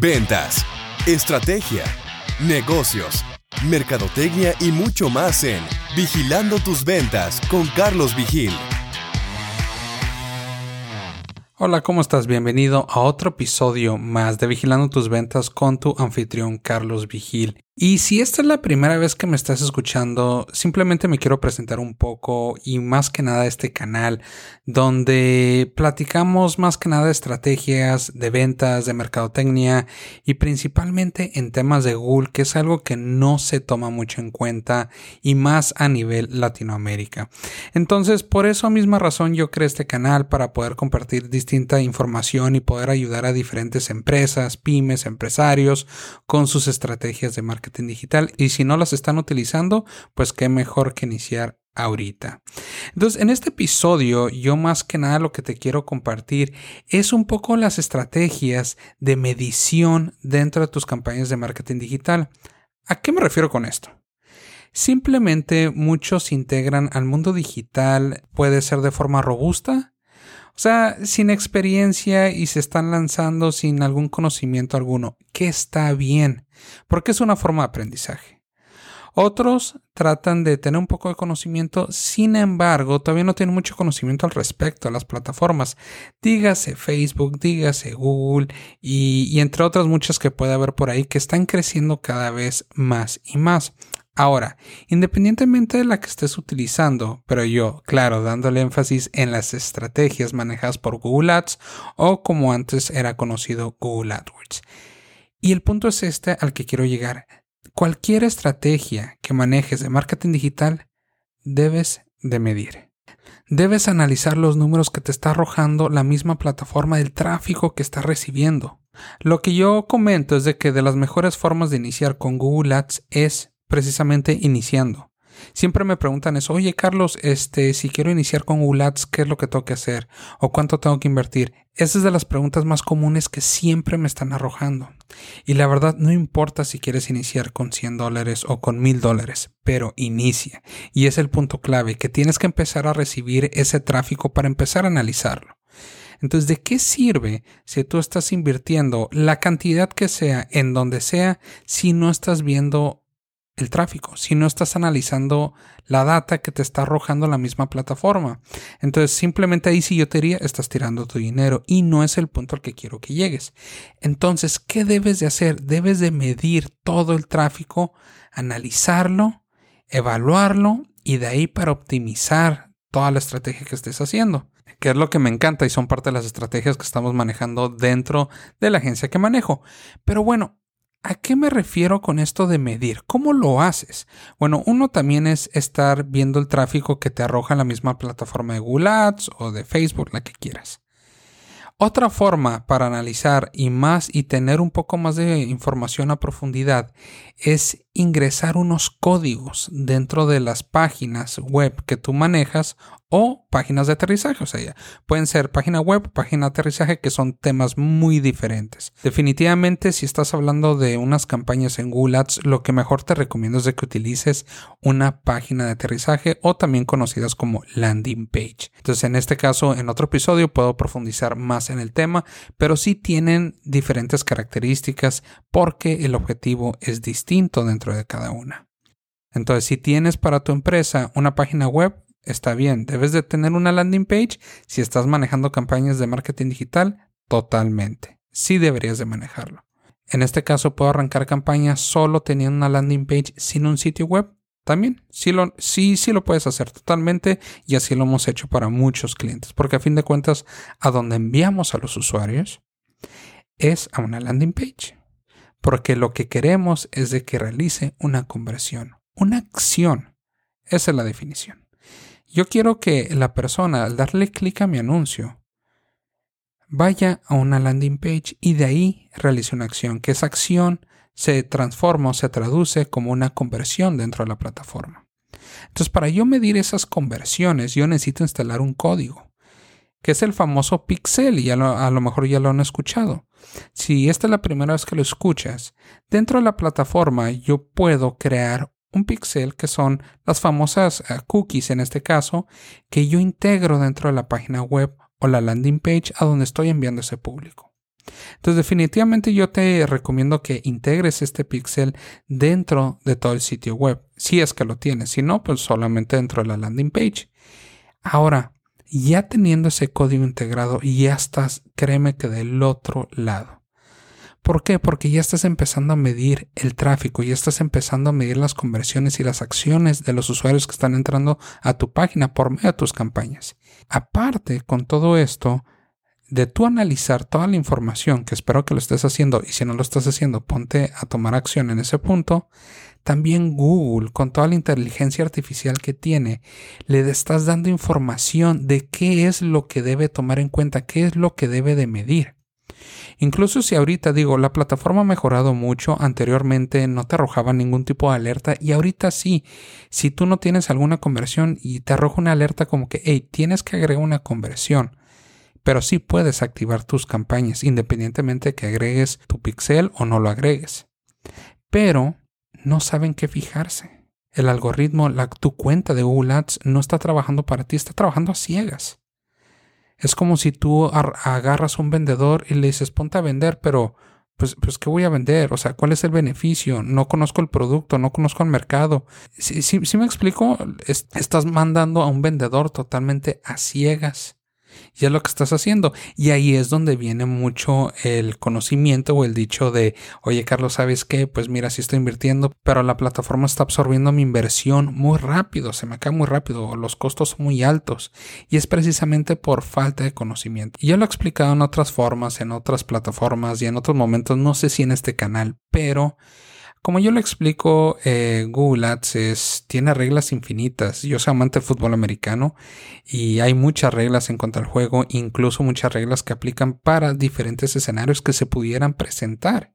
ventas, estrategia, negocios, mercadotecnia y mucho más en Vigilando tus ventas con Carlos Vigil. Hola, ¿cómo estás? Bienvenido a otro episodio más de Vigilando tus ventas con tu anfitrión Carlos Vigil. Y si esta es la primera vez que me estás escuchando, simplemente me quiero presentar un poco y más que nada este canal donde platicamos más que nada de estrategias de ventas, de mercadotecnia y principalmente en temas de Google, que es algo que no se toma mucho en cuenta y más a nivel Latinoamérica. Entonces, por esa misma razón yo creé este canal para poder compartir distinta información y poder ayudar a diferentes empresas, pymes, empresarios con sus estrategias de marketing digital y si no las están utilizando, pues qué mejor que iniciar ahorita. Entonces, en este episodio, yo más que nada lo que te quiero compartir es un poco las estrategias de medición dentro de tus campañas de marketing digital. ¿A qué me refiero con esto? Simplemente muchos integran al mundo digital, puede ser de forma robusta, o sea, sin experiencia y se están lanzando sin algún conocimiento alguno, que está bien, porque es una forma de aprendizaje. Otros tratan de tener un poco de conocimiento, sin embargo, todavía no tienen mucho conocimiento al respecto a las plataformas. Dígase Facebook, dígase Google y, y entre otras muchas que puede haber por ahí que están creciendo cada vez más y más. Ahora, independientemente de la que estés utilizando, pero yo, claro, dándole énfasis en las estrategias manejadas por Google Ads o como antes era conocido Google AdWords. Y el punto es este al que quiero llegar. Cualquier estrategia que manejes de marketing digital debes de medir. Debes analizar los números que te está arrojando la misma plataforma del tráfico que está recibiendo. Lo que yo comento es de que de las mejores formas de iniciar con Google Ads es precisamente iniciando. Siempre me preguntan eso, oye Carlos, este, si quiero iniciar con Ads, ¿qué es lo que tengo que hacer? ¿O cuánto tengo que invertir? Esa es de las preguntas más comunes que siempre me están arrojando. Y la verdad, no importa si quieres iniciar con 100 dólares o con 1000 dólares, pero inicia. Y es el punto clave, que tienes que empezar a recibir ese tráfico para empezar a analizarlo. Entonces, ¿de qué sirve si tú estás invirtiendo la cantidad que sea en donde sea si no estás viendo el tráfico, si no estás analizando la data que te está arrojando la misma plataforma. Entonces, simplemente ahí si yo te diría, estás tirando tu dinero y no es el punto al que quiero que llegues. Entonces, ¿qué debes de hacer? Debes de medir todo el tráfico, analizarlo, evaluarlo y de ahí para optimizar toda la estrategia que estés haciendo que es lo que me encanta y son parte de las estrategias que estamos manejando dentro de la agencia que manejo. Pero bueno, ¿A qué me refiero con esto de medir? ¿Cómo lo haces? Bueno, uno también es estar viendo el tráfico que te arroja la misma plataforma de Google Ads o de Facebook, la que quieras. Otra forma para analizar y más y tener un poco más de información a profundidad es ingresar unos códigos dentro de las páginas web que tú manejas o páginas de aterrizaje. O sea, pueden ser página web, página de aterrizaje, que son temas muy diferentes. Definitivamente, si estás hablando de unas campañas en Google Ads, lo que mejor te recomiendo es que utilices una página de aterrizaje o también conocidas como landing page. Entonces, en este caso, en otro episodio puedo profundizar más en el tema, pero sí tienen diferentes características porque el objetivo es distinto dentro de cada una. Entonces, si tienes para tu empresa una página web, está bien. Debes de tener una landing page si estás manejando campañas de marketing digital, totalmente. Sí deberías de manejarlo. En este caso puedo arrancar campañas solo teniendo una landing page sin un sitio web. También, sí, lo, sí, sí lo puedes hacer totalmente y así lo hemos hecho para muchos clientes, porque a fin de cuentas, a donde enviamos a los usuarios es a una landing page, porque lo que queremos es de que realice una conversión, una acción. Esa es la definición. Yo quiero que la persona, al darle clic a mi anuncio, vaya a una landing page y de ahí realice una acción, que esa acción se transforma o se traduce como una conversión dentro de la plataforma. Entonces, para yo medir esas conversiones, yo necesito instalar un código, que es el famoso pixel, y a lo mejor ya lo han escuchado. Si esta es la primera vez que lo escuchas, dentro de la plataforma yo puedo crear un pixel que son las famosas eh, cookies en este caso que yo integro dentro de la página web o la landing page a donde estoy enviando ese público. Entonces definitivamente yo te recomiendo que integres este pixel dentro de todo el sitio web, si es que lo tienes, si no, pues solamente dentro de la landing page. Ahora, ya teniendo ese código integrado, ya estás, créeme que del otro lado. ¿Por qué? Porque ya estás empezando a medir el tráfico, ya estás empezando a medir las conversiones y las acciones de los usuarios que están entrando a tu página por medio de tus campañas. Aparte, con todo esto, de tú analizar toda la información, que espero que lo estés haciendo, y si no lo estás haciendo, ponte a tomar acción en ese punto, también Google, con toda la inteligencia artificial que tiene, le estás dando información de qué es lo que debe tomar en cuenta, qué es lo que debe de medir. Incluso si ahorita digo, la plataforma ha mejorado mucho, anteriormente no te arrojaba ningún tipo de alerta y ahorita sí, si tú no tienes alguna conversión y te arroja una alerta como que, hey, tienes que agregar una conversión, pero sí puedes activar tus campañas independientemente de que agregues tu pixel o no lo agregues. Pero no saben qué fijarse. El algoritmo, la, tu cuenta de Google Ads no está trabajando para ti, está trabajando a ciegas. Es como si tú agarras a un vendedor y le dices, ponte a vender, pero pues, pues, ¿qué voy a vender? O sea, ¿cuál es el beneficio? No conozco el producto, no conozco el mercado. Si, si me explico, estás mandando a un vendedor totalmente a ciegas. Y es lo que estás haciendo. Y ahí es donde viene mucho el conocimiento o el dicho de, oye Carlos, ¿sabes qué? Pues mira, sí estoy invirtiendo, pero la plataforma está absorbiendo mi inversión muy rápido, se me cae muy rápido, los costos son muy altos. Y es precisamente por falta de conocimiento. Yo lo he explicado en otras formas, en otras plataformas y en otros momentos, no sé si en este canal, pero como yo le explico, eh, Google Ads tiene reglas infinitas. Yo soy amante del fútbol americano y hay muchas reglas en cuanto al juego, incluso muchas reglas que aplican para diferentes escenarios que se pudieran presentar.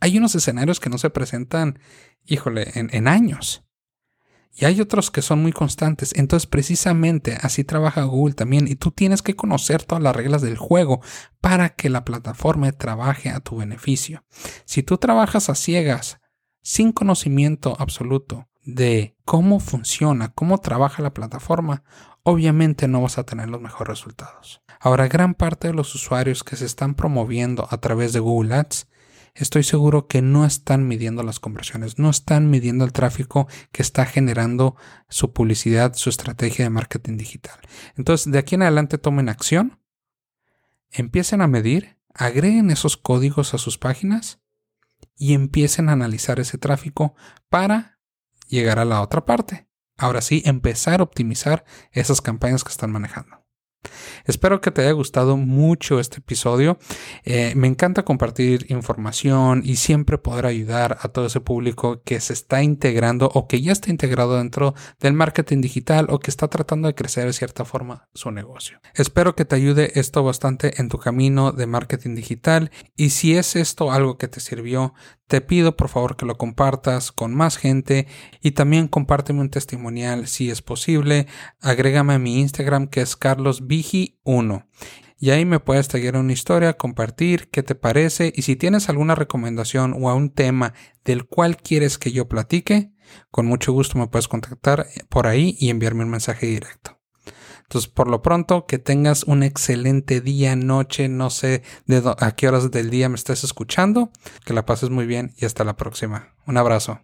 Hay unos escenarios que no se presentan, híjole, en años. Y hay otros que son muy constantes. Entonces, precisamente así trabaja Google también. Y tú tienes que conocer todas las reglas del juego para que la plataforma trabaje a tu beneficio. Si tú trabajas a ciegas sin conocimiento absoluto de cómo funciona, cómo trabaja la plataforma, obviamente no vas a tener los mejores resultados. Ahora, gran parte de los usuarios que se están promoviendo a través de Google Ads, estoy seguro que no están midiendo las conversiones, no están midiendo el tráfico que está generando su publicidad, su estrategia de marketing digital. Entonces, de aquí en adelante tomen acción, empiecen a medir, agreguen esos códigos a sus páginas y empiecen a analizar ese tráfico para llegar a la otra parte. Ahora sí, empezar a optimizar esas campañas que están manejando. Espero que te haya gustado mucho este episodio. Eh, me encanta compartir información y siempre poder ayudar a todo ese público que se está integrando o que ya está integrado dentro del marketing digital o que está tratando de crecer de cierta forma su negocio. Espero que te ayude esto bastante en tu camino de marketing digital y si es esto algo que te sirvió, te pido por favor que lo compartas con más gente y también compárteme un testimonial si es posible. Agrégame a mi Instagram que es carlosvigi1 y ahí me puedes seguir una historia, compartir qué te parece y si tienes alguna recomendación o un tema del cual quieres que yo platique, con mucho gusto me puedes contactar por ahí y enviarme un mensaje directo. Entonces, por lo pronto, que tengas un excelente día, noche, no sé de a qué horas del día me estés escuchando, que la pases muy bien y hasta la próxima. Un abrazo.